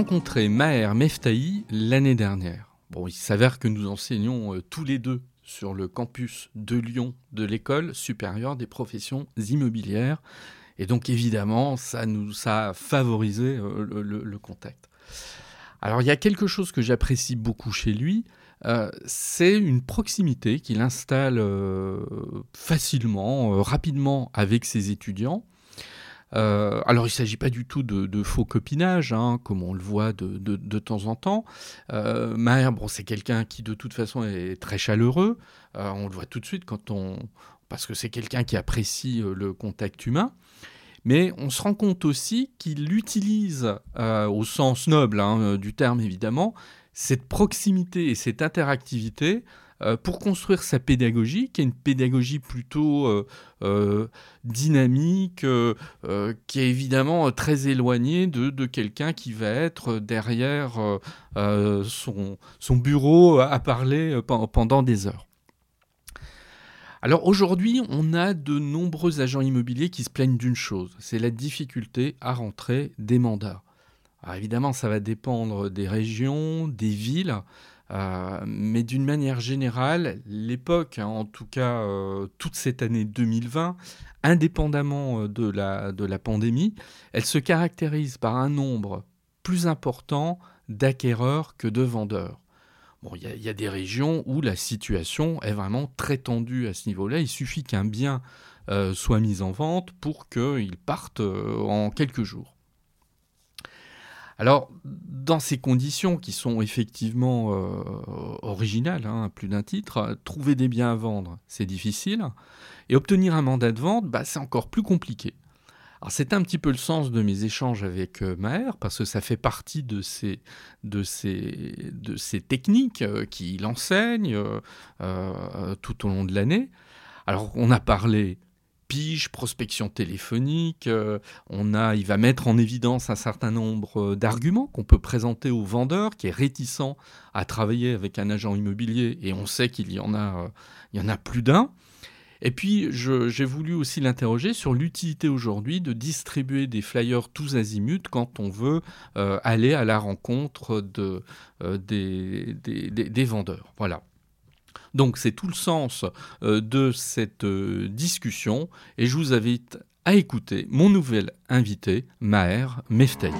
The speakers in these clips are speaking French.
Rencontré Maher Meftahi l'année dernière. Bon, il s'avère que nous enseignons euh, tous les deux sur le campus de Lyon de l'école supérieure des professions immobilières. Et donc évidemment, ça nous a favorisé euh, le, contact. Alors il y a quelque chose que j'apprécie beaucoup chez lui, euh, c'est une proximité qu'il installe facilement, rapidement avec ses étudiants. Euh, alors, il ne s'agit pas du tout de, faux copinage, hein, comme on le voit de, temps en temps. Euh, bon, c'est quelqu'un qui, de toute façon, est très chaleureux. Euh, on le voit tout de suite quand on... parce que c'est quelqu'un qui apprécie euh, le contact humain. Mais on se rend compte aussi qu'il utilise, au sens noble hein, du terme évidemment, cette proximité et cette interactivité pour construire sa pédagogie, qui est une pédagogie plutôt euh, euh, dynamique, qui est évidemment très éloignée de, quelqu'un qui va être derrière son, son, bureau à parler pendant des heures. Alors aujourd'hui, on a de nombreux agents immobiliers qui se plaignent d'une chose, c'est la difficulté à rentrer des mandats. Alors évidemment, ça va dépendre des régions, des villes, euh, mais d'une manière générale, l'époque, hein, en tout cas euh, toute cette année 2020, indépendamment euh, de la, pandémie, elle se caractérise par un nombre plus important d'acquéreurs que de vendeurs. Bon, il y, y, a des régions où la situation est vraiment très tendue à ce niveau-là. Il suffit qu'un bien soit mis en vente pour qu'il parte en quelques jours. Alors, dans ces conditions qui sont effectivement euh, originales, hein, plus d'un titre, trouver des biens à vendre, c'est difficile. Et obtenir un mandat de vente, bah, c'est encore plus compliqué. Alors c'est un petit peu le sens de mes échanges avec euh, Maher, parce que ça fait partie de ces, techniques euh, qu'il enseigne tout au long de l'année. Alors on a parlé pige, prospection téléphonique. Euh, on a, il va mettre en évidence un certain nombre euh, d'arguments qu'on peut présenter au vendeur qui est réticent à travailler avec un agent immobilier et on sait qu'il y en a, euh, il y en a plus d'un. Et puis, j'ai voulu aussi l'interroger sur l'utilité aujourd'hui de distribuer des flyers tous azimuts quand on veut aller à la rencontre de, des, des vendeurs. Voilà. Donc c'est tout le sens euh, de cette euh, discussion et je vous invite à écouter mon nouvel invité, Maher Meftaï.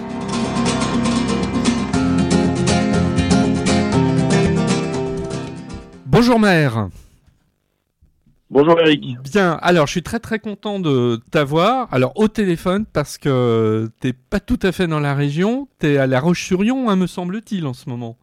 Bonjour Maher. Bonjour Eric. Bien, alors je suis très très content de t'avoir. Alors au téléphone parce que t'es pas tout à fait dans la région, t'es à La Roche-sur-Yon, hein, me semble-t-il, en ce moment.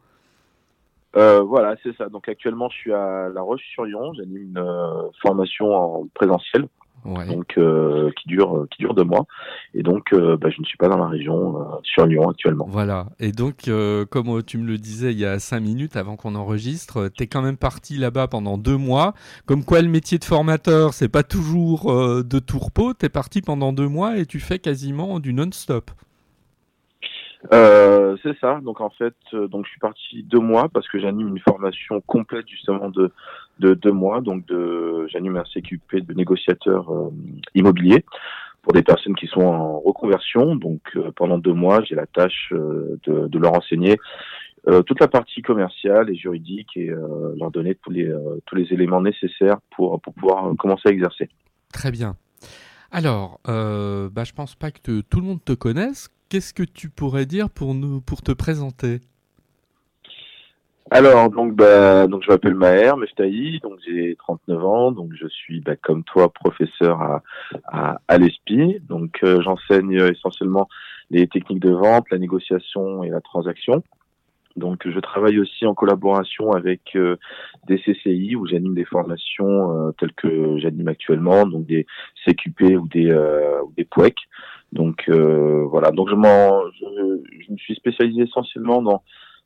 Euh, voilà, c'est ça. Donc actuellement, je suis à La Roche-sur-Yon. J'anime une euh, formation en présentiel, donc euh, qui dure qui dure deux mois. Et donc, bah, je ne suis pas dans la région sur Lyon actuellement. Voilà. Et donc, comme tu me le disais il y a cinq minutes avant qu'on enregistre, tu es quand même parti là-bas pendant deux mois. Comme quoi, le métier de formateur, c'est pas toujours de tourpeau. es parti pendant deux mois et tu fais quasiment du non-stop. Euh, c'est ça. Donc en fait, euh, donc je suis parti deux mois parce que j'anime une formation complète justement de de deux mois. Donc de j'anime un CQP de négociateur euh, immobilier pour des personnes qui sont en reconversion. Donc pendant deux mois, j'ai la tâche de, de, leur enseigner toute la partie commerciale et juridique et leur donner tous les tous les éléments nécessaires pour pour pouvoir commencer à exercer. Très bien. Alors, euh, bah, je pense pas que tout le monde te connaisse qu'est-ce que tu pourrais dire pour, nous, pour te présenter? Alors, donc, bah, donc je m'appelle Maher Meftahi, donc j'ai 39 ans, donc je suis, bah, comme toi, professeur à, à, l'ESPI. Donc, euh, j'enseigne essentiellement les techniques de vente, la négociation et la transaction. Donc, je travaille aussi en collaboration avec euh, des CCI où j'anime des formations euh, telles que j'anime actuellement, donc des CQP ou des, ou des. Donc, voilà. Donc, je, je, je me suis spécialisé essentiellement dans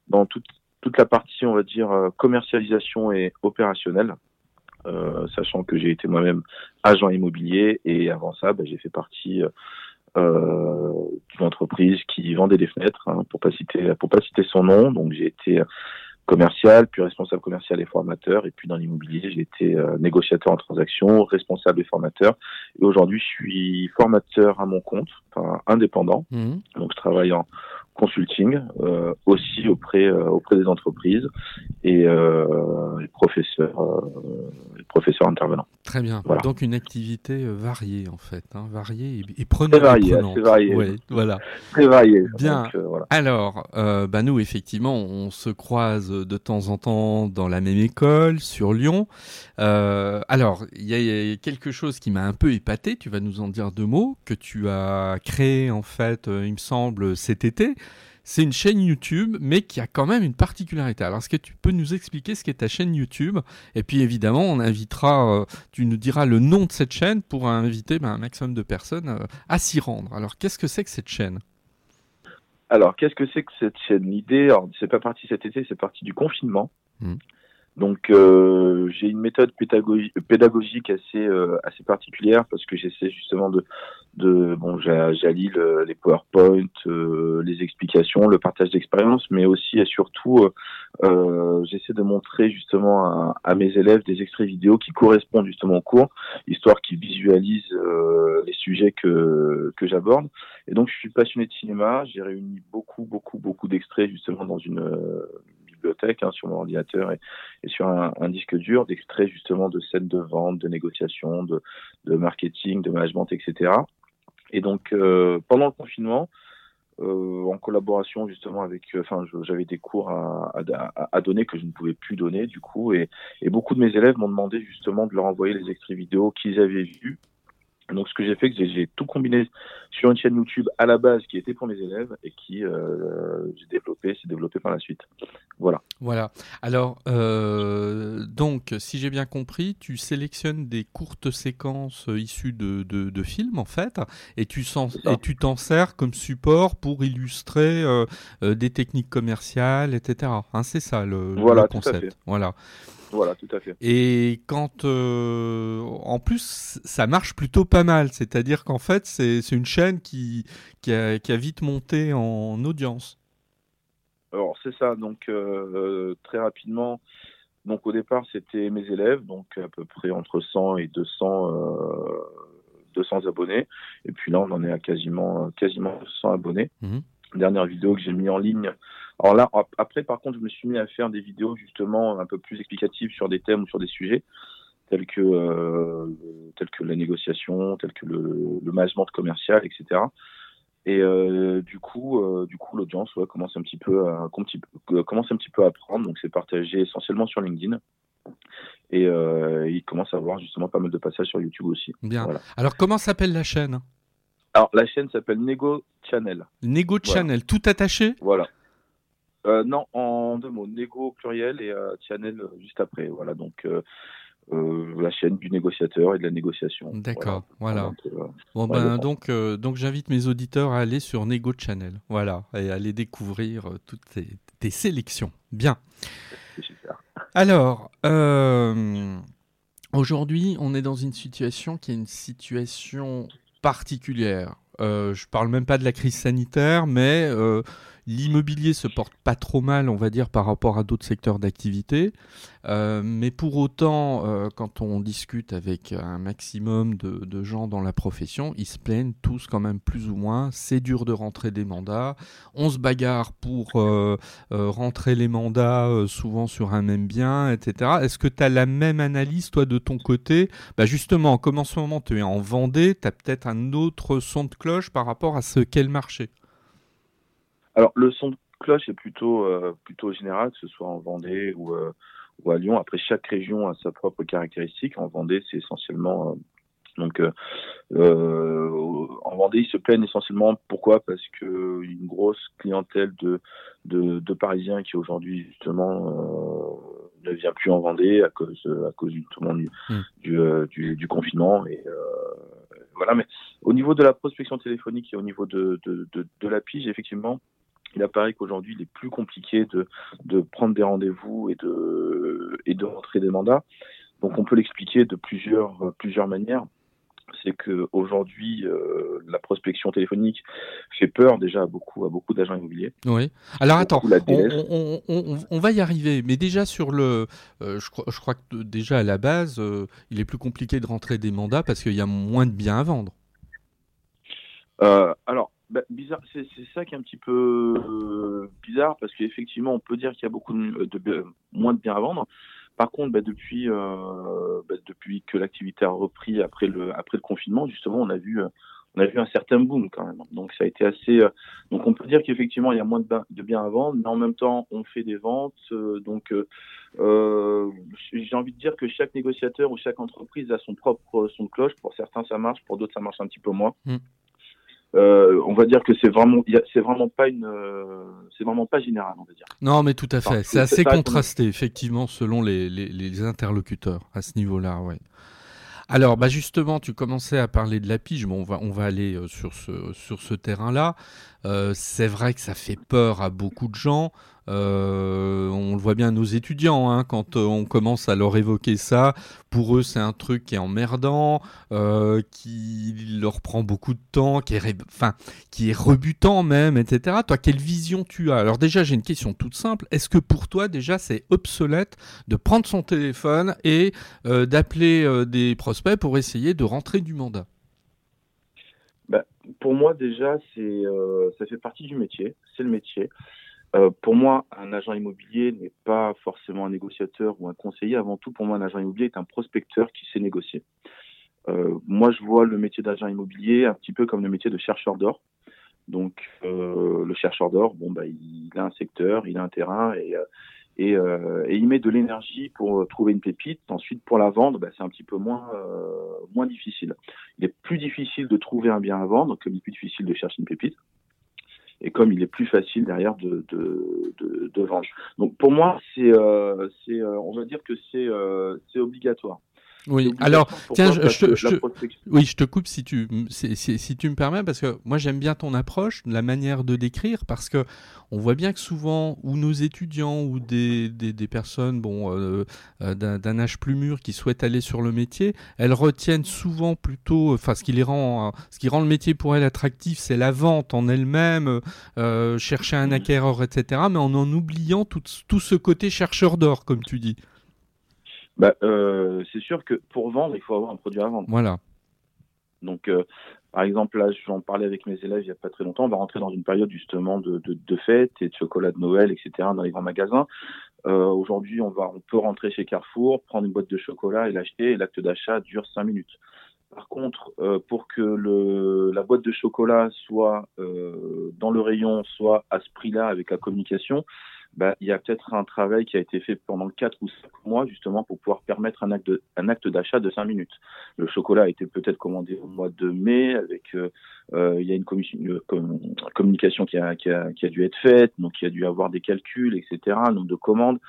dans toute toute la partie, on va dire, euh, commercialisation et opérationnelle, euh, sachant que j'ai été moi-même agent immobilier et avant ça, bah, j'ai fait partie euh, d'une entreprise qui vendait des fenêtres, hein, pour pas citer pour pas citer son nom. Donc j'ai été commercial, puis responsable commercial et formateur, et puis dans l'immobilier, j'ai été négociateur en transaction, responsable et formateur. Et aujourd'hui, je suis formateur à mon compte, enfin indépendant. Mmh. Donc je travaille en consulting euh, aussi auprès euh, auprès des entreprises et euh, les professeurs les professeurs intervenants. Très bien. Donc une activité variée en fait, hein, variée et, et prenante. Très variée, assez variée. Ouais, voilà. Très variée. Bien. voilà. Alors, bah nous effectivement, on se croise de temps en temps dans la même école sur Lyon. alors, il y, y, a quelque chose qui m'a un peu épaté. Tu vas nous en dire deux mots que tu as créé en fait, il me semble, cet été. C'est une chaîne YouTube, mais qui a quand même une particularité. Alors, est-ce que tu peux nous expliquer ce qu'est ta chaîne YouTube? Et puis, évidemment, on invitera, euh, tu nous diras le nom de cette chaîne pour inviter ben, un maximum de personnes euh, à s'y rendre. Alors, qu'est-ce que c'est que cette chaîne? Alors, qu'est-ce que c'est que cette chaîne? L'idée, c'est pas parti cet été, c'est parti du confinement. Mmh. Donc euh, j'ai une méthode pédagogique assez euh, assez particulière parce que j'essaie justement de de bon j'allie les PowerPoint, euh, les explications, le partage d'expérience, mais aussi et surtout euh, j'essaie de montrer justement à, à, mes élèves des extraits vidéo qui correspondent justement au cours, histoire qu'ils visualisent les sujets que que j'aborde. Et donc je suis passionné de cinéma, j'ai réuni beaucoup beaucoup beaucoup d'extraits justement dans une hein, sur mon ordinateur et, sur un, disque dur d'extraits justement de scènes de vente, de négociation, de, marketing, de management, etc. Et donc euh, pendant le confinement, euh, en collaboration justement avec, enfin, j'avais des cours à, à, donner que je ne pouvais plus donner du coup, et, et beaucoup de mes élèves m'ont demandé justement de leur envoyer les extraits vidéo qu'ils avaient vus donc ce que j'ai fait, c'est que j'ai tout combiné sur une chaîne YouTube à la base qui était pour mes élèves et qui euh, j'ai développé, s'est développé par la suite. Voilà. Voilà. Alors euh, donc, si j'ai bien compris, tu sélectionnes des courtes séquences issues de, de, films en fait, et tu et tu t'en sers comme support pour illustrer euh, des techniques commerciales, etc. Hein, c'est ça le, voilà, le concept. Tout à fait. Voilà. Voilà, tout à fait. Et quand, euh, en plus, ça marche plutôt pas mal. C'est-à-dire qu'en fait, c'est une chaîne qui, qui a, qui, a, vite monté en audience. Alors, c'est ça. Donc, euh, très rapidement, donc au départ, c'était mes élèves, donc à peu près entre 100 et 200, euh, 200 abonnés. Et puis là, on en est à quasiment, quasiment 100 abonnés. Mmh. Dernière vidéo que j'ai mis en ligne alors là, après, par contre, je me suis mis à faire des vidéos justement un peu plus explicatives sur des thèmes ou sur des sujets tels que, euh, tels que la négociation, tels que le, le management commercial, etc. Et euh, du coup, euh, du coup, l'audience ouais, commence un petit peu à commence un petit peu à prendre. Donc, c'est partagé essentiellement sur LinkedIn. Et il commence à avoir justement pas mal de passages sur YouTube aussi. Bien. Alors, comment s'appelle la chaîne? Alors, la chaîne s'appelle Nego Channel. Nego Channel, tout attaché? Voilà. Euh, non, en deux mots, négo pluriel et euh, channel euh, juste après. Voilà, donc la chaîne du négociateur et de la négociation. D'accord, voilà. bon ben donc donc j'invite mes auditeurs à aller sur Nego Channel, voilà, et à aller découvrir toutes tes, sélections. Bien. Alors. Aujourd'hui, on est dans une situation qui est une situation particulière. Euh, je parle même pas de la crise sanitaire, mais L'immobilier se porte pas trop mal, on va dire, par rapport à d'autres secteurs d'activité. Euh, mais pour autant, euh, quand on discute avec un maximum de, gens dans la profession, ils se plaignent tous quand même plus ou moins. C'est dur de rentrer des mandats. On se bagarre pour euh, rentrer les mandats souvent sur un même bien, etc. Est-ce que tu as la même analyse, toi, de ton côté? Bah Justement, comme en ce moment tu es en Vendée, tu as peut-être un autre son de cloche par rapport à ce qu'est le marché. Alors le son, cloche est plutôt plutôt générale, que ce soit en Vendée ou ou à Lyon. Après, chaque région a sa propre caractéristique. En Vendée, c'est essentiellement donc, euh, euh, en Vendée, ils se plaignent essentiellement. Pourquoi? Parce que une grosse clientèle de, de, de Parisiens qui aujourd'hui justement euh, ne vient plus en Vendée à cause à cause justement du, mmh. du, euh, du, du, confinement et euh, voilà. Mais au niveau de la prospection téléphonique et au niveau de, de, de, de la pige, effectivement, il apparaît qu'aujourd'hui, il est plus compliqué de, de prendre des rendez-vous et de, et de rentrer des mandats. Donc, on peut l'expliquer de plusieurs, plusieurs manières c'est que aujourd'hui euh, la prospection téléphonique fait peur déjà à beaucoup à beaucoup d'agents immobiliers. Oui. Alors attends, on, va y arriver, mais déjà sur le, euh, je, crois, je, crois, que déjà à la base, euh, il est plus compliqué de rentrer des mandats parce qu'il y a moins de biens à vendre. alors. Bah, bizarre, c'est ça qui est un petit peu bizarre parce qu'effectivement, on peut dire qu'il y a beaucoup de, moins de biens à vendre. Par contre, bah, depuis, euh, bah, depuis que l'activité a repris après le, confinement, justement, on a vu, euh, un certain boom quand même. Donc ça a été assez. Euh, donc on peut dire qu'effectivement il y a moins de, biens à vendre, mais en même temps on fait des ventes. donc j'ai envie de dire que chaque négociateur ou chaque entreprise a son propre son cloche. Pour certains ça marche, pour d'autres ça marche un petit peu moins. Mmh. Euh, on va dire que c'est vraiment, c'est vraiment pas une, euh, c'est vraiment pas général, on va dire. Non, mais tout à fait. c'est assez contrasté, effectivement, selon les, les, les, interlocuteurs à ce niveau-là, ouais. Alors, bah justement, tu commençais à parler de la pige. Bon, on va, on va aller euh, sur ce, sur ce terrain-là. Euh, c'est vrai que ça fait peur à beaucoup de gens. Euh, on le voit bien nos étudiants, hein, quand euh, on commence à leur évoquer ça, pour eux c'est un truc qui est emmerdant, euh, qui leur prend beaucoup de temps, qui est, enfin, qui est rebutant même, etc. Toi, quelle vision tu as? Alors déjà, j'ai une question toute simple. Est-ce que pour toi déjà c'est obsolète de prendre son téléphone et d'appeler des prospects pour essayer de rentrer du mandat? Bah, Pour moi déjà, c'est ça fait partie du métier, c'est le métier. Euh, pour moi, un agent immobilier n'est pas forcément un négociateur ou un conseiller. Avant tout, pour moi, un agent immobilier est un prospecteur qui sait négocier. Euh, moi, je vois le métier d'agent immobilier un petit peu comme le métier de chercheur d'or. Donc, euh, le chercheur d'or, bon, bah, il a un secteur, il a un terrain et, il met de l'énergie pour trouver une pépite. Ensuite, pour la vendre, bah, c'est un petit peu moins, moins difficile. Il est plus difficile de trouver un bien à vendre que plus difficile de chercher une pépite et comme il est plus facile derrière de, de, de, de vendre. Donc pour moi, c'est, euh, c'est, euh, on va dire que c'est, euh, c'est obligatoire. Oui, alors, tiens, je, je, oui, je te coupe si tu, si, si, tu me permets, parce que moi j'aime bien ton approche, la manière de décrire, parce que on voit bien que souvent, ou nos étudiants, ou des, des, des personnes bon, euh, euh d'un âge plus mûr qui souhaitent aller sur le métier, elles retiennent souvent plutôt, enfin, ce qui, les rend, ce qui rend le métier pour elles attractif, c'est la vente en elle-même, euh, chercher un acquéreur, etc., mais en en oubliant tout, tout ce côté chercheur d'or, comme tu dis bah, euh, C'est sûr que pour vendre, il faut avoir un produit à vendre. Voilà. Donc, euh, par exemple, là, j'en parlais avec mes élèves il n'y a pas très longtemps. On va rentrer dans une période justement de, de, de fêtes et de chocolat de Noël, etc. dans les grands magasins. Euh, Aujourd'hui, on va, on peut rentrer chez Carrefour, prendre une boîte de chocolat et l'acheter. Et l'acte d'achat dure cinq minutes. Par contre, euh, pour que le, la boîte de chocolat soit euh, dans le rayon, soit à ce prix-là avec la communication, bah, il y a peut-être un travail qui a été fait pendant 4 ou 5 mois justement pour pouvoir permettre un acte, un d'achat de 5 minutes. Le chocolat a été peut-être commandé au mois de mai avec euh, euh il y a une, communication qui a, qui, a, qui a dû être faite, donc il a dû avoir des calculs, etc. nombre de commandes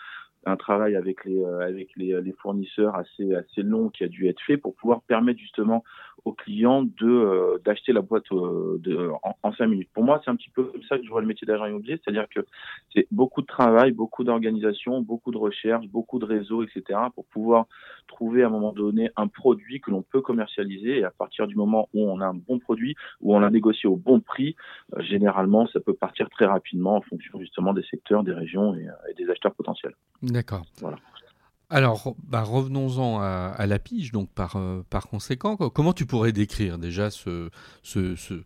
un travail avec les euh, avec les, les, fournisseurs assez assez long qui a dû être fait pour pouvoir permettre justement aux clients de euh, d'acheter la boîte euh, de, en, en, cinq minutes. Pour moi, c'est un petit peu comme ça que je vois le métier d'agent immobilier, c'est-à-dire que c'est beaucoup de travail, beaucoup d'organisation, beaucoup de recherche, beaucoup de réseaux, etc. pour pouvoir trouver à un moment donné un produit que l'on peut commercialiser et à partir du moment où on a un bon produit, où on l'a négocié au bon prix, généralement ça peut partir très rapidement en fonction justement des secteurs, des régions et, et des acheteurs potentiels. D'accord. Voilà. Alors, bah, revenons-en à, la pige, donc par, euh, par conséquent, comment tu pourrais décrire déjà ce, ce, ce,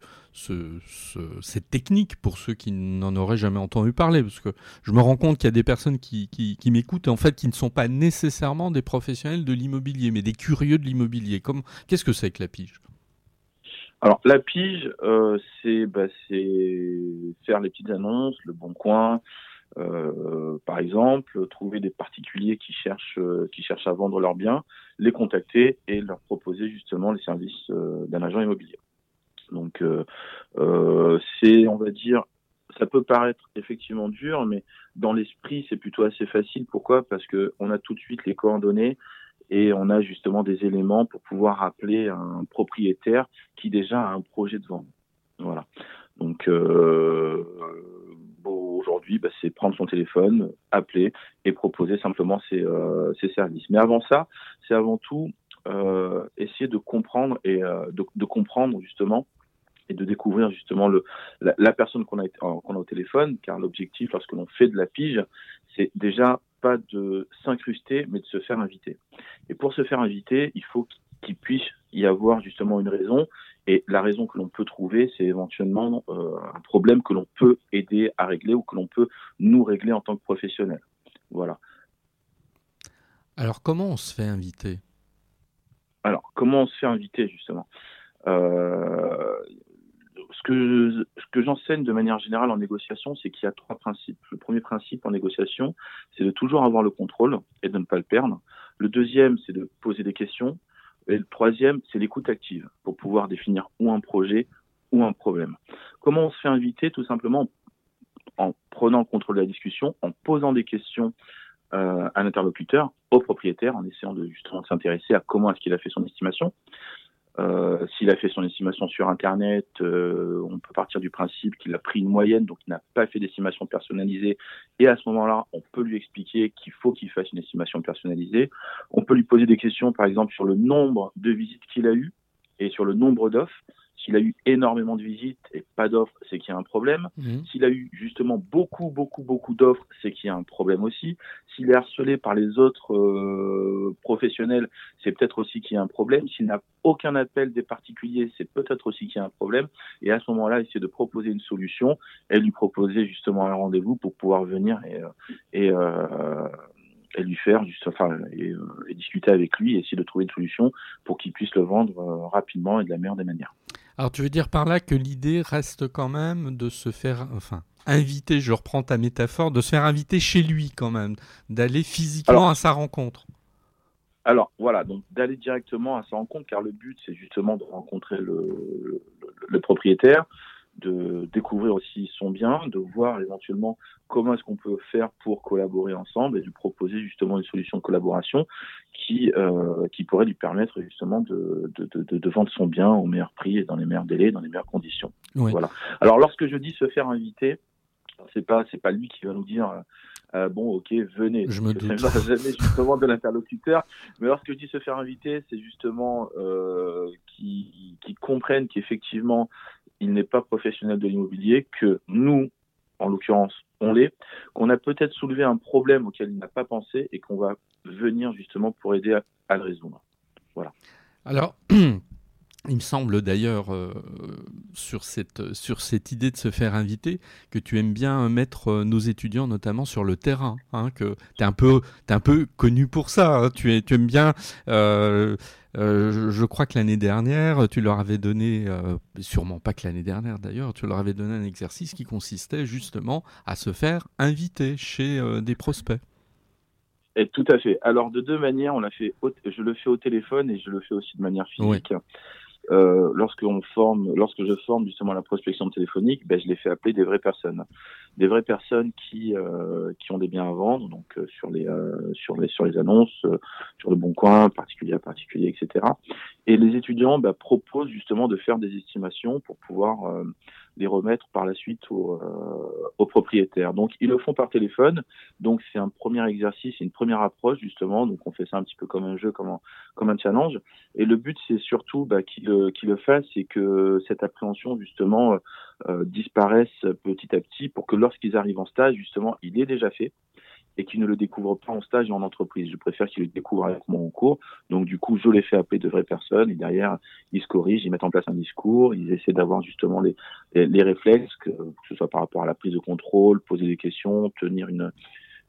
cette technique pour ceux qui n'en auraient jamais entendu parler? Parce que je me rends compte qu'il y a des personnes qui, qui, qui m'écoutent et en fait qui ne sont pas nécessairement des professionnels de l'immobilier, mais des curieux de l'immobilier. Qu'est-ce que c'est que la pige? Alors la pige, euh, bah, c'est faire les petites annonces, le bon coin, euh, par exemple, trouver des particuliers qui cherchent euh, qui cherchent à vendre leurs biens, les contacter et leur proposer justement les services d'un agent immobilier. Donc c'est, on va dire, ça peut paraître effectivement dur, mais dans l'esprit, c'est plutôt assez facile. Pourquoi? Parce que on a tout de suite les coordonnées et on a justement des éléments pour pouvoir appeler un propriétaire qui déjà a un projet de vente. Voilà. Donc euh, aujourd'hui, bah, c'est prendre son téléphone, appeler et proposer simplement ses, euh, services. Mais avant ça, c'est avant tout euh, essayer de comprendre et euh, de, comprendre justement et de découvrir justement la, personne qu'on a, a au téléphone, car l'objectif lorsque l'on fait de la pige, c'est déjà pas de s'incruster, mais de se faire inviter. Et pour se faire inviter, il faut qu'il puisse y avoir justement une raison. Et la raison que l'on peut trouver, c'est éventuellement euh, un problème que l'on peut aider à régler ou que l'on peut nous régler en tant que professionnel. Voilà. Alors comment on se fait inviter? Alors comment on se fait inviter justement? Euh, ce que, ce que j'enseigne de manière générale en négociation, c'est qu'il y a trois principes. Le premier principe en négociation, c'est de toujours avoir le contrôle et de ne pas le perdre. Le deuxième, c'est de poser des questions. Et le troisième, c'est l'écoute active pour pouvoir définir ou un projet ou un problème. Comment on se fait inviter Tout simplement en prenant le contrôle de la discussion, en posant des questions euh, à l'interlocuteur, au propriétaire, en essayant de justement s'intéresser à comment est-ce qu'il a fait son estimation, euh, S'il a fait son estimation sur Internet, euh, on peut partir du principe qu'il a pris une moyenne, donc il n'a pas fait d'estimation personnalisée. Et à ce moment-là, on peut lui expliquer qu'il faut qu'il fasse une estimation personnalisée. On peut lui poser des questions, par exemple, sur le nombre de visites qu'il a eues et sur le nombre d'offres. S'il a eu énormément de visites et pas d'offres, c'est qu'il y a un problème. Mmh. S'il a eu justement beaucoup, beaucoup, beaucoup d'offres, c'est qu'il y a un problème aussi. S'il est harcelé par les autres euh, professionnels, c'est peut-être aussi qu'il y a un problème. S'il n'a aucun appel des particuliers, c'est peut-être aussi qu'il y a un problème. Et à ce moment-là, essayer de proposer une solution et lui proposer justement un rendez-vous pour pouvoir venir et, euh, et euh, et lui faire juste, enfin, et, et, discuter avec lui et essayer de trouver une solution pour qu'il puisse le vendre rapidement et de la meilleure des manières. Alors tu veux dire par là que l'idée reste quand même de se faire, enfin, inviter, je reprends ta métaphore, de se faire inviter chez lui quand même, d'aller physiquement à sa rencontre. Alors voilà, donc d'aller directement à sa rencontre, car le but c'est justement de rencontrer le, le propriétaire, de découvrir aussi son bien, de voir éventuellement comment est-ce qu'on peut faire pour collaborer ensemble et de proposer justement une solution de collaboration qui euh, qui pourrait lui permettre justement de, de, de, de, vendre son bien au meilleur prix et dans les meilleurs délais, dans les meilleures conditions. Voilà. Alors lorsque je dis se faire inviter, c'est pas c'est pas lui qui va nous dire euh, bon ok venez. Je me doute. jamais justement de l'interlocuteur, mais lorsque je dis se faire inviter, c'est justement euh, qui qui comprennent qu'effectivement il n'est pas professionnel de l'immobilier, que nous, en l'occurrence, on l'est, qu'on a peut-être soulevé un problème auquel il n'a pas pensé et qu'on va venir justement pour aider à, le résoudre. Voilà. Alors, Il me semble d'ailleurs, euh, sur, cette, sur cette idée de se faire inviter, que tu aimes bien mettre euh, nos étudiants notamment sur le terrain, hein, que tu es, es un peu connu pour ça, hein. tu, es, tu aimes bien, euh, je, crois que l'année dernière, tu leur avais donné, sûrement pas que l'année dernière d'ailleurs, tu leur avais donné un exercice qui consistait justement à se faire inviter chez des prospects. Et tout à fait. Alors de deux manières, on l'a fait. je le fais au téléphone et je le fais aussi de manière physique. Euh, lorsque forme, lorsque je forme justement la prospection téléphonique, ben, je les fais appeler des vraies personnes, des vraies personnes qui euh, qui ont des biens à vendre, donc euh, sur les euh, sur les sur les annonces, euh, sur le bon coin, particulier à particulier, etc. Et les étudiants ben, proposent justement de faire des estimations pour pouvoir les remettre par la suite aux, aux propriétaires. Donc ils le font par téléphone, donc c'est un premier exercice, une première approche justement. Donc on fait ça un petit peu comme un jeu, comme un comme un challenge. Et le but c'est surtout bah, qu'ils qui le fasse et que cette appréhension justement euh, euh, disparaisse petit à petit pour que lorsqu'ils arrivent en stage, justement, il est déjà fait et qu'ils ne le découvrent pas en stage et en entreprise. Je préfère qu'ils le découvrent avec moi en cours. Donc du coup, je les fais appeler de vraies personnes et derrière, ils se corrigent, ils mettent en place un discours, ils essaient d'avoir justement les, les, réflexes, que, que, ce soit par rapport à la prise de contrôle, poser des questions, tenir une,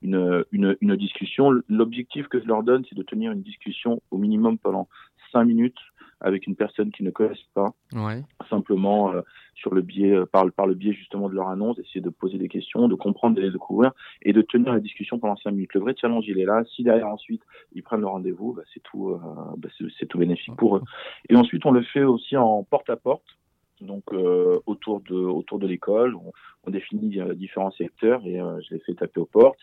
une, une, une discussion. L'objectif que je leur donne, c'est de tenir une discussion au minimum pendant cinq minutes avec une personne qui ne connaissent pas. Ouais. Simplement euh, sur le biais, euh, par, par le biais justement de leur annonce, essayer de poser des questions, de comprendre, de les découvrir et de tenir la discussion pendant cinq minutes. Le vrai challenge, il est là. Si derrière ensuite ils prennent le rendez-vous, bah, c'est tout, euh, bah, c'est tout bénéfique pour eux. Et ensuite, on le fait aussi en porte à porte donc euh, autour de autour de l'école. On, on, définit euh, différents secteurs et euh, je les fais taper aux portes.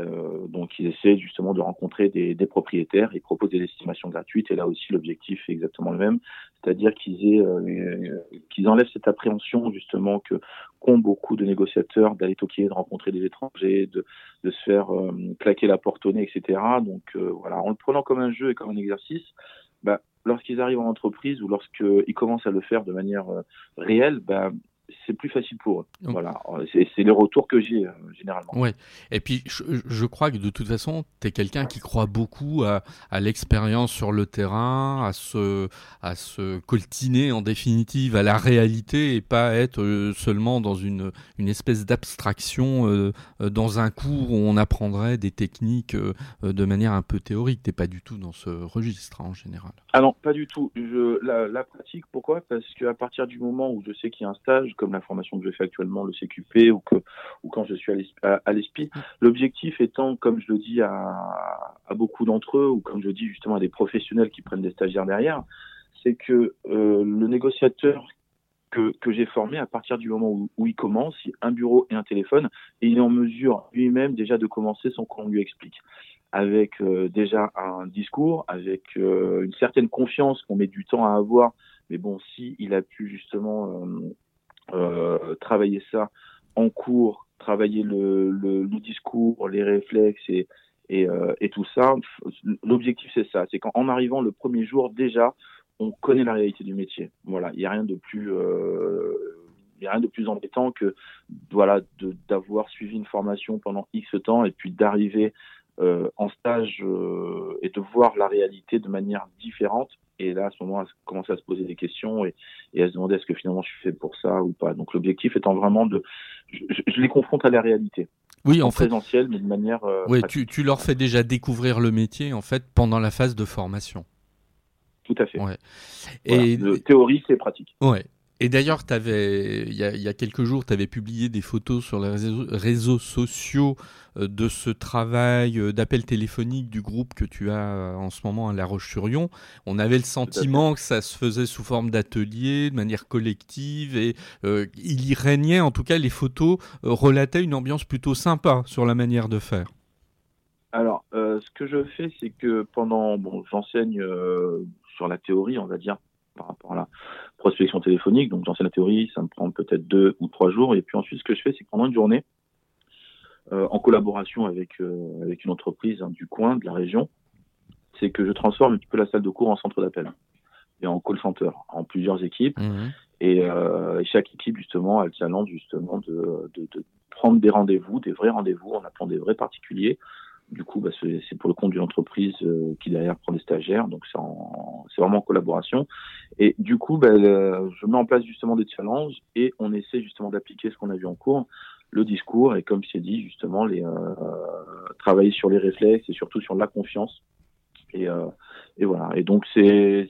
Euh, donc ils essaient justement de rencontrer des, des, propriétaires, ils proposent des estimations gratuites. Et là aussi l'objectif est exactement le même, c'est-à-dire qu'ils euh, qu'ils enlèvent cette appréhension justement que qu'ont beaucoup de négociateurs d'aller toquer, de rencontrer des étrangers, de, de se faire euh, claquer la porte au nez, etc. Donc voilà, en le prenant comme un jeu et comme un exercice, bah, lorsqu'ils arrivent en entreprise ou lorsqu'ils commencent à le faire de manière euh, réelle, bah, c'est plus facile pour eux. Donc, voilà, c'est le retour que j'ai euh, généralement. Ouais. Et puis je, je, crois que de toute façon, tu es quelqu'un qui croit beaucoup à, à l'expérience sur le terrain, à se, à se coltiner en définitive à la réalité et pas être euh, seulement dans une, une espèce d'abstraction euh, dans un cours où on apprendrait des techniques euh, de manière un peu théorique. T'es pas du tout dans ce registre hein, en général. Ah non, pas du tout. Je, la, la pratique, pourquoi? Parce qu'à partir du moment où je sais qu'il y a un stage comme la formation que je fais actuellement, le CQP, ou, que, ou quand je suis à l'ESPI. L'objectif étant, comme je le dis à, à beaucoup d'entre eux, ou comme je dis justement à des professionnels qui prennent des stagiaires derrière, c'est que euh, le négociateur que, que j'ai formé, à partir du moment où, où, il commence, un bureau et un téléphone, et il est en mesure lui-même déjà de commencer sans qu'on lui explique. Avec euh, déjà un discours, avec euh, une certaine confiance qu'on met du temps à avoir, mais bon, si il a pu justement euh, travailler ça en cours, travailler le, discours, les réflexes euh, et tout ça. L'objectif, c'est ça. C'est qu'en arrivant le premier jour, déjà, on connaît la réalité du métier. Voilà, il n'y a rien de plus... Euh, a rien de plus embêtant que voilà d'avoir suivi une formation pendant X temps et puis d'arriver euh, en stage euh, et de voir la réalité de manière différente. Et là, à ce moment, à commencer à se poser des questions et, et à se demander est-ce que finalement je suis fait pour ça ou pas? Donc l'objectif étant vraiment de, je, je, les confronte à la réalité. Oui, en, en fait, présentiel, mais de manière. Euh, oui, tu, tu, leur fais déjà découvrir le métier en fait pendant la phase de formation. Tout à fait. Ouais. Voilà, Et de théorie, c'est pratique. Ouais. Et d'ailleurs, il y a, y a quelques jours, tu avais publié des photos sur les réseaux, réseaux sociaux euh, de ce travail euh, d'appel téléphonique du groupe que tu as euh, en ce moment à La Roche-sur-Yon. On avait le sentiment que ça se faisait sous forme d'atelier, de manière collective, et il y régnait, en tout cas, les photos relataient une ambiance plutôt sympa sur la manière de faire. Alors, ce que je fais, c'est que pendant, bon, j'enseigne sur la théorie, on va dire, par rapport à la prospection téléphonique. Donc, j'enseigne la théorie, ça me prend peut-être deux ou trois jours. Et puis ensuite, ce que je fais, c'est que pendant une journée, euh, en collaboration avec, euh, avec une entreprise hein, du coin, de la région, c'est que je transforme un petit peu la salle de cours en centre d'appel et en call center, en plusieurs équipes. Mmh. Et, euh, et chaque équipe, justement, a le challenge justement de, de, de prendre des rendez-vous, des vrais rendez-vous, en appelant des vrais particuliers. Du coup, bah, c'est pour le compte d'une entreprise euh, qui derrière prend des stagiaires, donc c'est vraiment en collaboration. Et du coup, bah, le, je mets en place justement des challenges et on essaie justement d'appliquer ce qu'on a vu en cours, le discours et comme c'est dit justement, les euh, travailler sur les réflexes et surtout sur la confiance. Et, euh, et voilà. Et donc c'est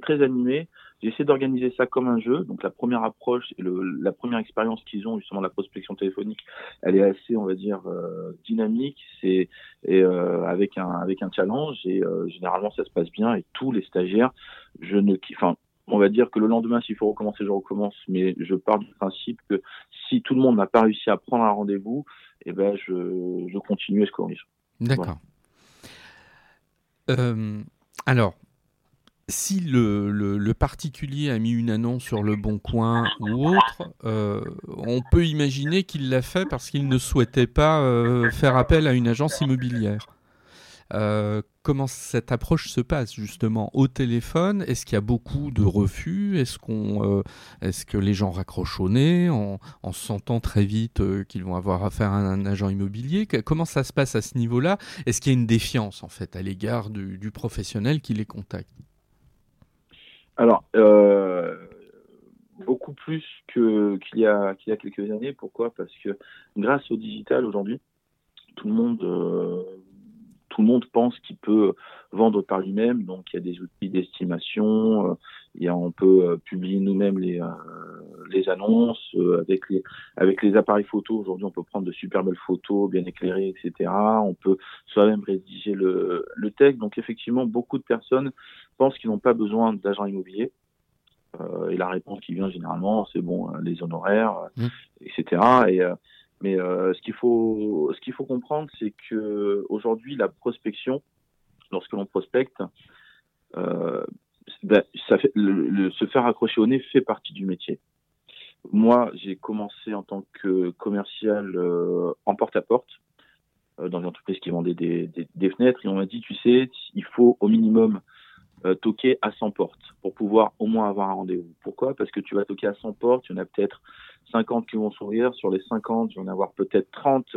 très animé. J'essaie d'organiser ça comme un jeu. Donc la première approche, le, la première expérience qu'ils ont justement de la prospection téléphonique, elle est assez, on va dire, euh, dynamique. C'est et euh, avec un avec un challenge et euh, généralement ça se passe bien. Et tous les stagiaires, je ne, enfin, on va dire que le lendemain, s'il faut recommencer, je recommence. Mais je pars du principe que si tout le monde n'a pas réussi à prendre un rendez-vous, eh ben je je continue et je corrige. D'accord. Alors, si le, particulier a mis une annonce sur le Bon Coin ou autre, euh, on peut imaginer qu'il l'a fait parce qu'il ne souhaitait pas euh, faire appel à une agence immobilière. Euh, comment cette approche se passe justement au téléphone? Est-ce qu'il y a beaucoup de refus? Est-ce est-ce que les gens raccrochent au nez en, en sentant très vite qu'ils vont avoir affaire à un agent immobilier? Comment ça se passe à ce niveau-là? Est-ce qu'il y a une défiance en fait à l'égard du professionnel qui les contacte? Alors, euh, beaucoup plus que qu'il y a qu'il y a quelques années. Pourquoi? Parce que grâce au digital aujourd'hui, tout le monde euh, tout le monde pense qu'il peut vendre par lui-même. Donc il y a des outils d'estimation, euh, on peut euh, publier nous-mêmes les, euh, les annonces avec les avec les appareils photo. Aujourd'hui, on peut prendre de super belles photos, bien éclairées, etc. On peut soi-même rédiger le, le texte. Donc effectivement, beaucoup de personnes pensent qu'ils n'ont pas besoin d'agents immobiliers. et la réponse qui vient généralement, c'est bon, les honoraires, mmh. etc. Et mais euh, ce qu'il faut, ce qu'il faut comprendre, c'est que aujourd'hui, la prospection, lorsque l'on prospecte, euh, ça fait, le, se faire accrocher au nez fait partie du métier. Moi, j'ai commencé en tant que commercial euh, en porte-à-porte euh, dans une entreprise qui vendait des, des, des fenêtres et on m'a dit, tu sais, il faut au minimum euh, toquer à 100 portes pour pouvoir au moins avoir un rendez-vous. Pourquoi? Parce que tu vas toquer à 100 portes, il y en a peut-être 50 qui vont sourire. Sur les 50, il y en a peut-être 30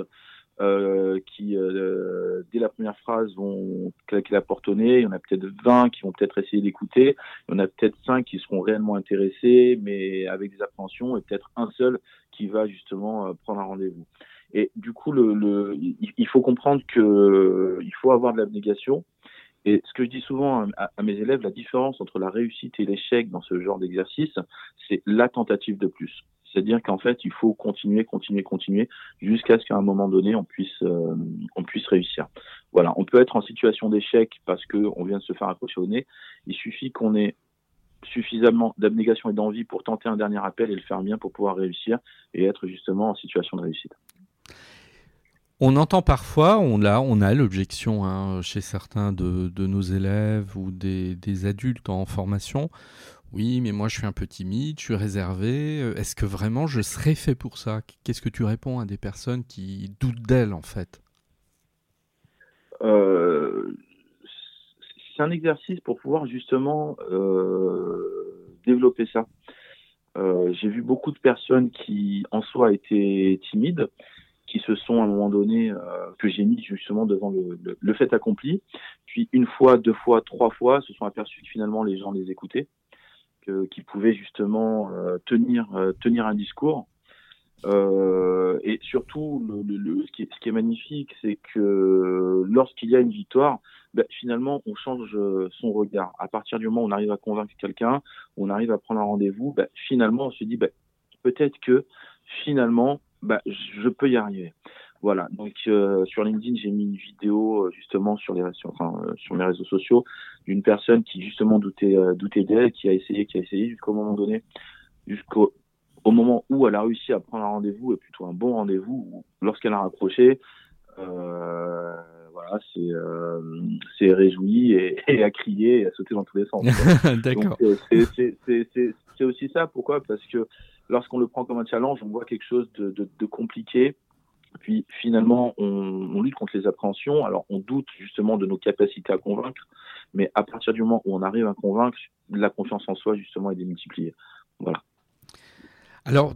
euh, qui, euh, dès la première phrase, vont claquer la porte au nez. Il y en a peut-être 20 qui vont peut-être essayer d'écouter. Il y en a peut-être 5 qui seront réellement intéressés, mais avec des appréhensions, et peut-être un seul qui va justement euh, prendre un rendez-vous. Et du coup, le, le, il faut comprendre que il faut avoir de l'abnégation. Et ce que je dis souvent à, à, mes élèves, la différence entre la réussite et l'échec dans ce genre d'exercice, c'est la tentative de plus. C'est-à-dire qu'en fait, il faut continuer, continuer, continuer jusqu'à ce qu'à un moment donné, on puisse, euh, on puisse réussir. Voilà, on peut être en situation d'échec parce que on vient de se faire accrocher au nez. Il suffit qu'on ait suffisamment d'abnégation et d'envie pour tenter un dernier appel et le faire bien pour pouvoir réussir et être justement en situation de réussite. On entend parfois, on a, on a l'objection hein, chez certains de, nos élèves ou des adultes en formation oui, mais moi je suis un peu timide, je suis réservé. Euh, est-ce que vraiment je serais fait pour ça? Qu'est-ce que tu réponds à des personnes qui doutent d'elles en fait? Euh, C'est un exercice pour pouvoir justement euh, développer ça. J'ai vu beaucoup de personnes qui en soi étaient timides, qui se sont à un moment donné, que j'ai mis justement devant le, le, fait accompli, puis une fois, deux fois, trois fois, se sont aperçus que finalement les gens les écoutaient qui pouvait justement euh, tenir euh, tenir un discours. Euh, et surtout, ce, qui est, magnifique, c'est que lorsqu'il y a une victoire, ben, finalement, on change son regard. À partir du moment où on arrive à convaincre quelqu'un, on arrive à prendre un rendez-vous, ben, finalement, on se dit, ben, peut-être que finalement, je peux y arriver. Voilà. Donc euh, sur LinkedIn, j'ai mis une vidéo euh, justement sur les sur, enfin, euh, sur mes réseaux sociaux d'une personne qui justement doutait doutait d'elle, qui a essayé, qui a essayé jusqu'au moment donné, jusqu'au au moment où elle a réussi à prendre un rendez-vous et plutôt un bon rendez-vous. Lorsqu'elle a raccroché, voilà, c'est c'est réjoui et, et, a crié et a sauté dans tous les sens. D'accord. C'est aussi ça. Pourquoi? Parce que lorsqu'on le prend comme un challenge, on voit quelque chose de, de, de compliqué puis finalement, on, lutte contre les appréhensions. Alors, on doute justement de nos capacités à convaincre, mais à partir du moment où on arrive à convaincre, la confiance en soi justement est démultipliée. Voilà. Alors,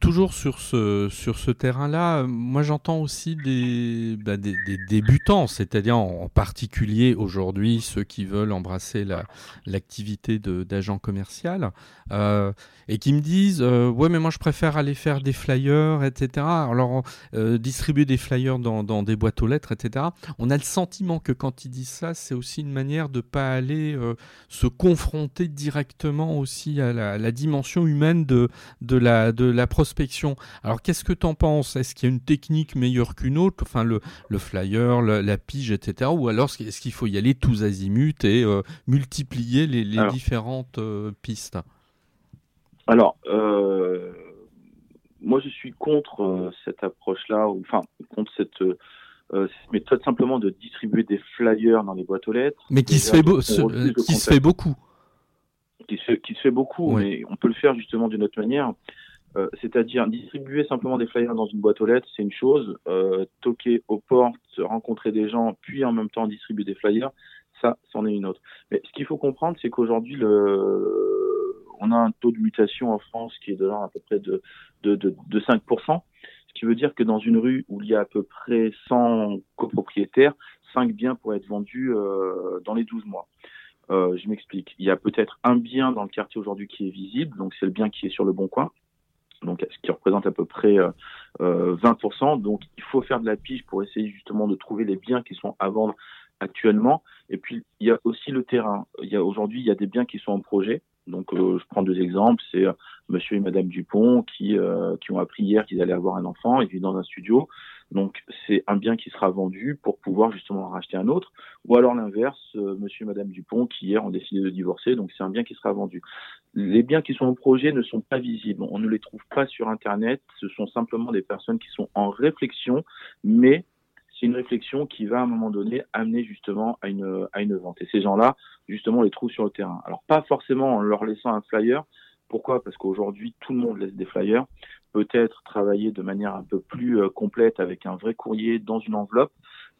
toujours sur ce, terrain-là, moi j'entends aussi des, bah, débutants, c'est-à-dire en, particulier aujourd'hui ceux qui veulent embrasser l'activité d'agent commercial, euh, et qui me disent euh, Ouais, mais moi je préfère aller faire des flyers, etc. Alors, euh, distribuer des flyers dans, des boîtes aux lettres, etc. On a le sentiment que quand ils disent ça, c'est aussi une manière de ne pas aller se confronter directement aussi à la, dimension humaine de la, de la prospection. Alors qu'est-ce que tu en penses? Est-ce qu'il y a une technique meilleure qu'une autre? Enfin, le, le flyer, la pige, etc. Ou alors est-ce qu'il faut y aller tous azimuts et euh, multiplier les, les différentes euh, pistes? Alors, euh, moi je suis contre cette approche-là, enfin contre cette méthode simplement de distribuer des flyers dans les boîtes aux lettres. Mais qui, se fait, qui se fait beaucoup qui se, qui se fait beaucoup, mais on peut le faire justement d'une autre manière. Euh, c'est-à-dire distribuer simplement des flyers dans une boîte aux lettres, c'est une chose. Euh, toquer aux portes, rencontrer des gens, puis en même temps distribuer des flyers, ça, c'en est une autre. Mais ce qu'il faut comprendre, c'est qu'aujourd'hui, le... on a un taux de mutation en France qui est de à peu près de, de, de, de 5%. Ce qui veut dire que dans une rue où il y a à peu près 100 copropriétaires, 5 biens pourraient être vendus euh, dans les 12 mois. Euh, je m'explique. Il y a peut-être un bien dans le quartier aujourd'hui qui est visible, donc c'est le bien qui est sur le bon coin. donc ce qui représente à peu près 20%. Donc il faut faire de la pige pour essayer justement de trouver les biens qui sont à vendre actuellement. Et puis il y a aussi le terrain. Il y a aujourd'hui il y a des biens qui sont en projet. Donc je prends deux exemples, c'est Monsieur et Madame Dupont qui qui ont appris hier qu'ils allaient avoir un enfant, ils vivent dans un studio. Donc c'est un bien qui sera vendu pour pouvoir justement en racheter un autre, ou alors l'inverse, euh, Monsieur et Madame Dupont qui hier ont décidé de divorcer, donc c'est un bien qui sera vendu. Les biens qui sont au projet ne sont pas visibles, on ne les trouve pas sur Internet, ce sont simplement des personnes qui sont en réflexion, mais c'est une réflexion qui va à un moment donné amener justement à une, à une vente. Et ces gens-là, justement, on les trouve sur le terrain. Alors pas forcément en leur laissant un flyer, pourquoi? Parce qu'aujourd'hui, tout le monde laisse des flyers peut-être travailler de manière un peu plus euh, complète avec un vrai courrier dans une enveloppe,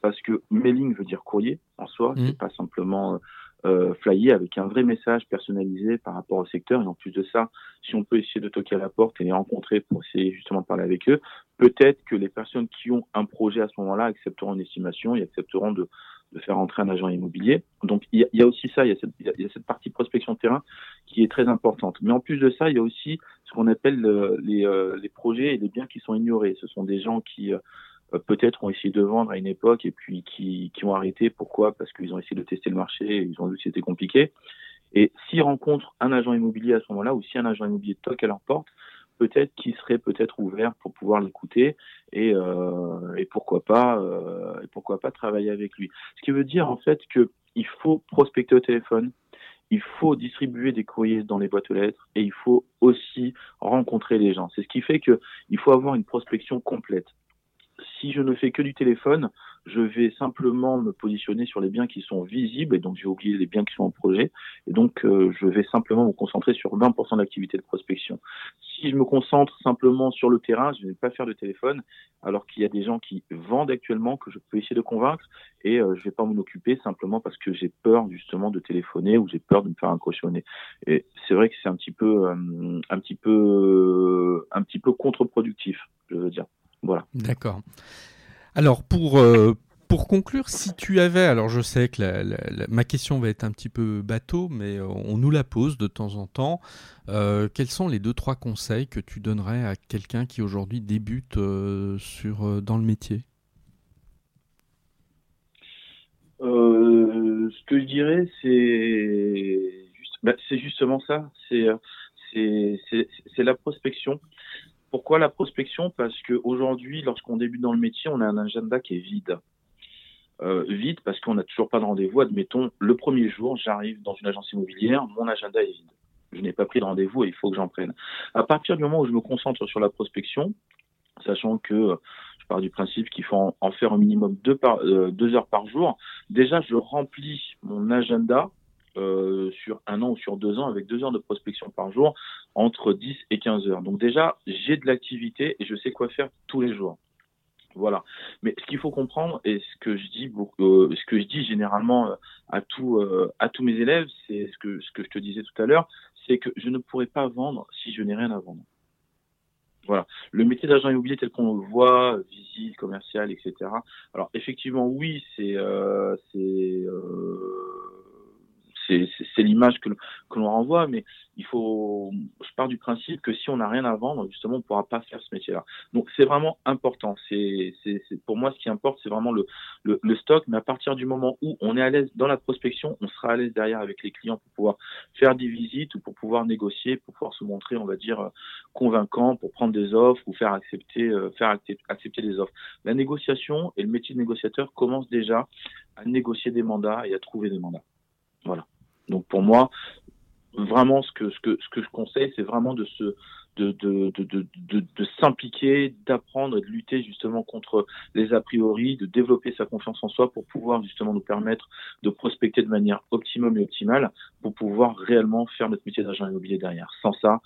parce que mailing veut dire courrier en soi, mmh. c'est pas simplement euh, flyer avec un vrai message personnalisé par rapport au secteur. Et en plus de ça, si on peut essayer de toquer à la porte et les rencontrer pour essayer justement de parler avec eux, peut-être que les personnes qui ont un projet à ce moment-là accepteront une estimation et accepteront de, de faire entrer un agent immobilier. Donc il y, a, aussi ça, il y, a cette, y, a cette, partie prospection terrain qui est très importante. Mais en plus de ça, il y a aussi ce qu'on appelle euh, les, euh, les, projets et les biens qui sont ignorés. Ce sont des gens qui euh, peut-être ont essayé de vendre à une époque et puis qui, qui ont arrêté. Pourquoi? Parce qu'ils ont essayé de tester le marché et ils ont vu que c'était compliqué. Et s'ils rencontrent un agent immobilier à ce moment-là ou si un agent immobilier toque à leur porte, peut-être qu'il serait peut-être ouvert pour pouvoir l'écouter et, euh, et pourquoi pas euh, pourquoi pas travailler avec lui. Ce qui veut dire en fait que il faut prospecter au téléphone, il faut distribuer des courriers dans les boîtes aux lettres et il faut aussi rencontrer les gens. C'est ce qui fait que il faut avoir une prospection complète. Si je ne fais que du téléphone, je vais simplement me positionner sur les biens qui sont visibles, et donc j'ai oublié les biens qui sont en projet, et donc euh, je vais simplement me concentrer sur 20% d'activité de prospection. Si je me concentre simplement sur le terrain, je ne vais pas faire de téléphone, alors qu'il y a des gens qui vendent actuellement que je peux essayer de convaincre, et euh, je ne vais pas m'en occuper simplement parce que j'ai peur justement de téléphoner ou j'ai peur de me faire nez. Et c'est vrai que c'est un petit peu, euh, un petit peu, un petit peu contre-productif, je veux dire. Voilà. D'accord. Alors pour euh, pour conclure, si tu avais, alors je sais que ma question va être un petit peu bateau, mais euh, on nous la pose de temps en temps. Euh, quels sont les deux trois conseils que tu donnerais à quelqu'un qui aujourd'hui débute sur dans le métier? Ce que je dirais, c'est bah, c'est justement ça. C'est c'est la prospection. Pourquoi la prospection? Parce qu'aujourd'hui, lorsqu'on débute dans le métier, on a un agenda qui est vide. Euh, vide parce qu'on n'a toujours pas de rendez-vous. Admettons, le premier jour, j'arrive dans une agence immobilière, mon agenda est vide. Je n'ai pas pris de rendez-vous et il faut que j'en prenne. À partir du moment où je me concentre sur la prospection, sachant que je pars du principe qu'il faut en, faire au minimum euh, deux heures par jour, déjà je remplis mon agenda euh, sur un an ou sur deux ans avec deux heures de prospection par jour, entre 10 et 15 heures. Donc déjà, j'ai de l'activité et je sais quoi faire tous les jours. Voilà. Mais ce qu'il faut comprendre et ce que je dis, euh, ce que je dis généralement euh, à tous à tous mes élèves, c'est ce que ce que je te disais tout à l'heure, c'est que je ne pourrais pas vendre si je n'ai rien à vendre. Voilà. Le métier d'agent immobilier tel qu'on le voit, visite, commercial, etc. Alors effectivement, oui, c'est c'est l'image que, que l'on renvoie, mais il faut, je pars du principe que si on n'a rien à vendre, justement, on ne pourra pas faire ce métier-là. Donc c'est vraiment important. C'est, pour moi, ce qui importe, c'est vraiment le, le, le, stock. Mais à partir du moment où on est à l'aise dans la prospection, on sera à l'aise derrière avec les clients pour pouvoir faire des visites ou pour pouvoir négocier, pour pouvoir se montrer, on va dire, convaincant, pour prendre des offres ou faire accepter, euh, faire accepter des offres. La négociation et le métier de négociateur commence déjà à négocier des mandats et à trouver des mandats. Voilà. Donc pour moi, vraiment ce que ce que ce que je conseille, c'est vraiment de se de, de, de, de, de s'impliquer, d'apprendre et de lutter justement contre les a priori, de développer sa confiance en soi pour pouvoir justement nous permettre de prospecter de manière optimum et optimale pour pouvoir réellement faire notre métier d'agent immobilier derrière. Sans ça,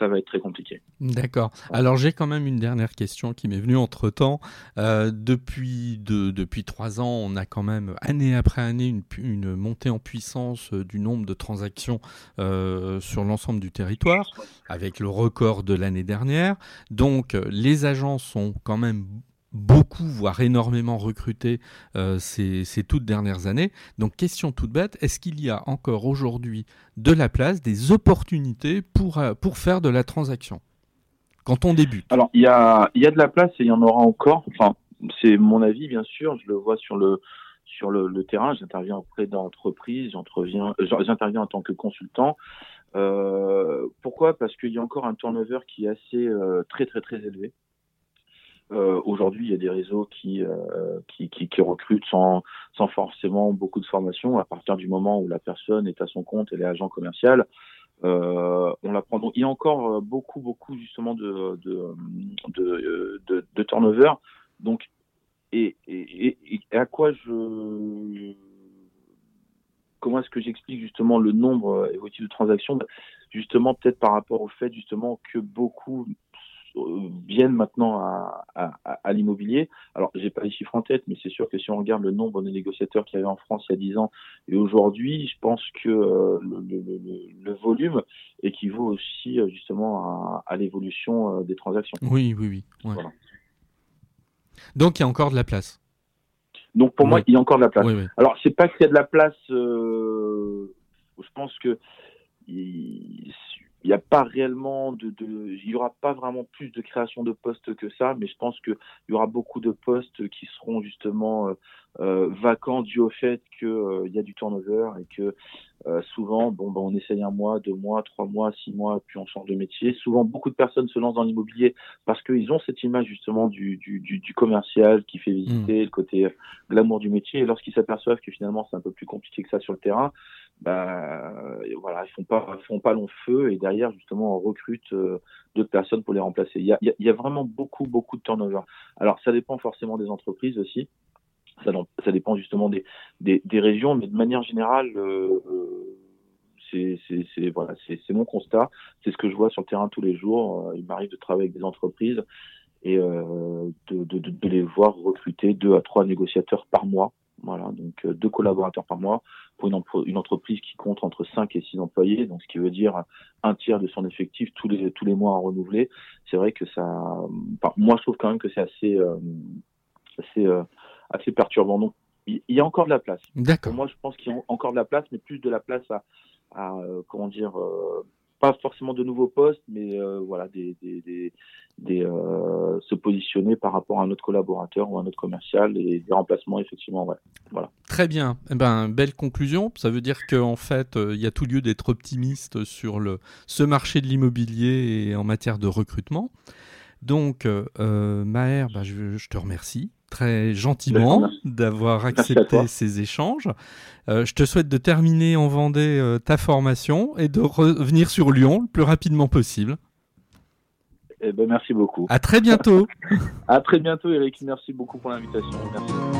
ça va être très compliqué. D'accord. Alors j'ai quand même une dernière question qui m'est venue entre temps. Euh, depuis, depuis trois ans, on a quand même année après année une, une montée en puissance euh, du nombre de transactions euh, sur l'ensemble du territoire, avec le record de l'année dernière. Donc les agents sont quand même beaucoup, voire énormément recruté euh, ces, toutes dernières années. Donc question toute bête, est-ce qu'il y a encore aujourd'hui de la place, des opportunités pour, euh, faire de la transaction? Quand on débute Alors, il y a, de la place et il y en aura encore. C'est mon avis, bien sûr. Je le vois sur le, terrain. J'interviens auprès d'entreprises, j'interviens, en tant que consultant. Euh, pourquoi? Parce qu'il y a encore un turnover qui est assez très très très élevé. Euh, Aujourd'hui, il y a des réseaux qui, euh, qui, qui, qui, recrutent sans, sans forcément beaucoup de formation. À partir du moment où la personne est à son compte, elle est agent commercial, euh, on l'apprend. Il y a encore euh, beaucoup, beaucoup justement de, de, de, de, de turnover. Donc, et, et, et, à quoi je comment est-ce que j'explique justement le nombre évolutif de transactions? Justement, peut-être par rapport au fait justement que beaucoup viennent maintenant à, à, à l'immobilier. Alors, j'ai pas les chiffres en tête, mais c'est sûr que si on regarde le nombre de négociateurs qu'il y avait en France il y a 10 ans et aujourd'hui, je pense que euh, le, le, le, volume équivaut aussi euh, justement à, à l'évolution euh, des transactions. Oui, oui, oui. Ouais. Voilà. Donc, il y a encore de la place. Donc, pour moi, il y a encore de la place. Oui. Alors, c'est pas qu'il y a de la place. Euh, je pense que il, il n'y a pas réellement de, de, il y aura pas vraiment plus de création de postes que ça, mais je pense qu'il y aura beaucoup de postes qui seront justement euh, euh, vacants dû au fait qu'il euh, y a du turnover et que euh, souvent, bon, ben, on essaye un mois, deux mois, trois mois, six mois, puis on change de métier. Souvent, beaucoup de personnes se lancent dans l'immobilier parce qu'ils ont cette image justement du, du, du, du commercial qui fait visiter, mmh. le côté glamour du métier. Et lorsqu'ils s'aperçoivent que finalement c'est un peu plus compliqué que ça sur le terrain, bah voilà, ils font pas font pas long feu et derrière justement on recrute euh, d'autres personnes pour les remplacer. Il y a, il y a vraiment beaucoup beaucoup de turnover. Alors ça dépend forcément des entreprises aussi. Ça, ça dépend justement des, des, des, régions, mais de manière générale, euh, c'est voilà, c'est mon constat. C'est ce que je vois sur le terrain tous les jours. Euh, il m'arrive de travailler avec des entreprises et euh, de, de, de, les voir recruter deux à trois négociateurs par mois. Voilà, donc deux collaborateurs par mois pour une, une, entreprise qui compte entre 5 et 6 employés, donc ce qui veut dire un tiers de son effectif tous les tous les mois à renouveler. C'est vrai que ça, enfin, moi je trouve quand même que c'est assez euh, assez euh, assez perturbant. Donc il y a encore de la place. D'accord. Moi je pense qu'il y a encore de la place, mais plus de la place à, à euh, comment dire pas forcément de nouveaux postes, mais euh, voilà, euh, se positionner par rapport à un autre collaborateur ou un autre commercial et des remplacements effectivement, ouais. Voilà. Très bien. Eh ben, belle conclusion. Ça veut dire qu'en fait, euh, il y a tout lieu d'être optimiste sur le, ce marché de l'immobilier et en matière de recrutement. Donc, Maher, bah, je, te remercie très gentiment d'avoir accepté ces échanges. Euh, je te souhaite de terminer en Vendée euh, ta formation et de revenir sur Lyon le plus rapidement possible. Eh ben, merci beaucoup. À très bientôt. à très bientôt, Eric. Merci beaucoup pour l'invitation. Merci.